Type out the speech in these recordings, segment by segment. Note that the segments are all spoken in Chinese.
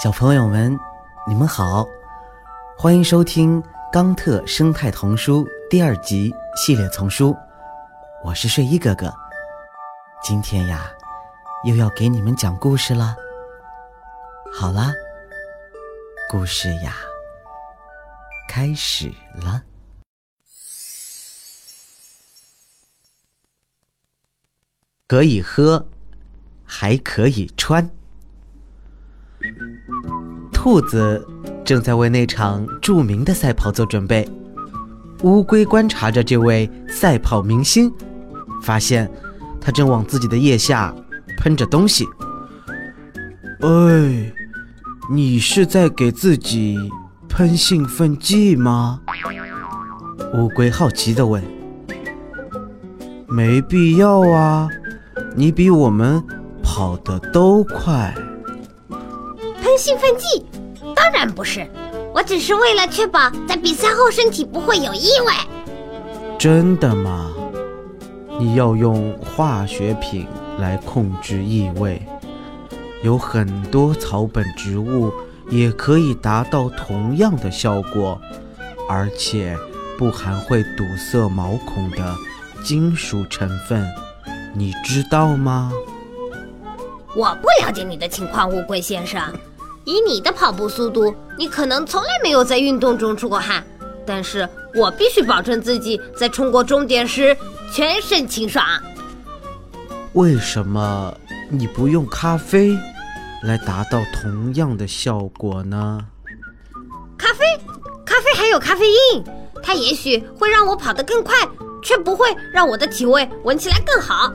小朋友们，你们好，欢迎收听《冈特生态童书》第二集系列丛书。我是睡衣哥哥，今天呀，又要给你们讲故事了。好啦，故事呀，开始了。可以喝，还可以穿。兔子正在为那场著名的赛跑做准备。乌龟观察着这位赛跑明星，发现他正往自己的腋下喷着东西。哎，你是在给自己喷兴奋剂吗？乌龟好奇地问。没必要啊。你比我们跑得都快。喷兴奋剂？当然不是，我只是为了确保在比赛后身体不会有异味。真的吗？你要用化学品来控制异味，有很多草本植物也可以达到同样的效果，而且不含会堵塞毛孔的金属成分。你知道吗？我不了解你的情况，乌龟先生。以你的跑步速度，你可能从来没有在运动中出过汗。但是我必须保证自己在冲过终点时全身清爽。为什么你不用咖啡来达到同样的效果呢？咖啡，咖啡还有咖啡因，它也许会让我跑得更快。却不会让我的体味闻起来更好。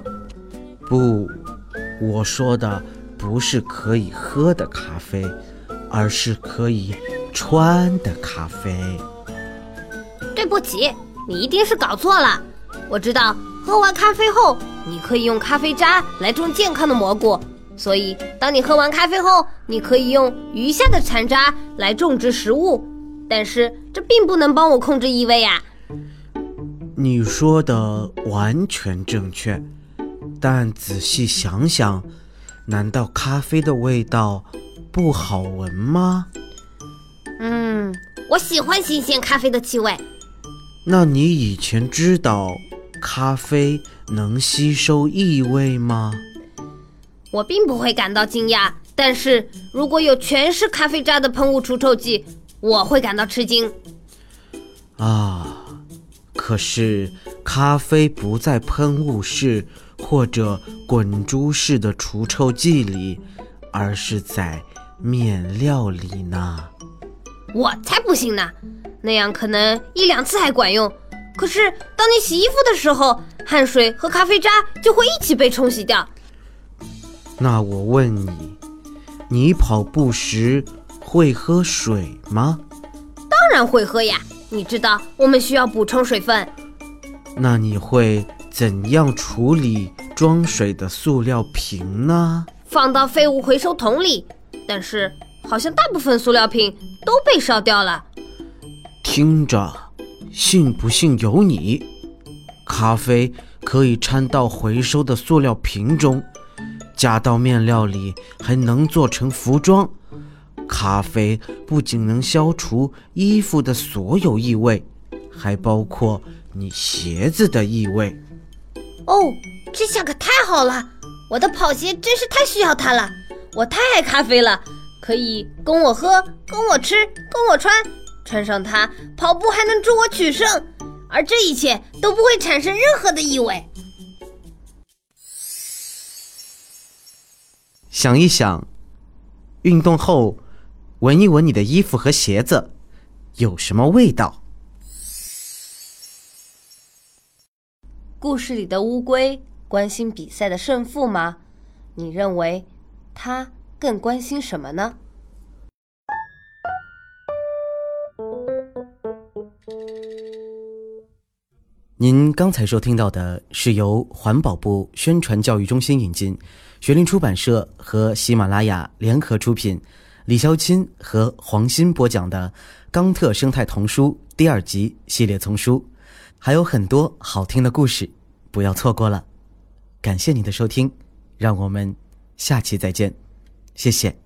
不，我说的不是可以喝的咖啡，而是可以穿的咖啡。对不起，你一定是搞错了。我知道，喝完咖啡后，你可以用咖啡渣来种健康的蘑菇。所以，当你喝完咖啡后，你可以用余下的残渣来种植食物。但是，这并不能帮我控制异味呀。你说的完全正确，但仔细想想，难道咖啡的味道不好闻吗？嗯，我喜欢新鲜咖啡的气味。那你以前知道咖啡能吸收异味吗？我并不会感到惊讶，但是如果有全是咖啡渣的喷雾除臭剂，我会感到吃惊。啊。可是，咖啡不在喷雾式或者滚珠式的除臭剂里，而是在面料里呢。我才不信呢！那样可能一两次还管用，可是当你洗衣服的时候，汗水和咖啡渣就会一起被冲洗掉。那我问你，你跑步时会喝水吗？当然会喝呀。你知道我们需要补充水分，那你会怎样处理装水的塑料瓶呢？放到废物回收桶里。但是好像大部分塑料瓶都被烧掉了。听着，信不信由你。咖啡可以掺到回收的塑料瓶中，加到面料里，还能做成服装。咖啡不仅能消除衣服的所有异味，还包括你鞋子的异味。哦，这下可太好了！我的跑鞋真是太需要它了。我太爱咖啡了，可以供我喝，供我吃，供我穿。穿上它，跑步还能助我取胜，而这一切都不会产生任何的异味。想一想，运动后。闻一闻你的衣服和鞋子，有什么味道？故事里的乌龟关心比赛的胜负吗？你认为它更关心什么呢？您刚才收听到的是由环保部宣传教育中心引进，学林出版社和喜马拉雅联合出品。李潇钦和黄鑫播讲的《冈特生态童书》第二集系列丛书，还有很多好听的故事，不要错过了。感谢你的收听，让我们下期再见，谢谢。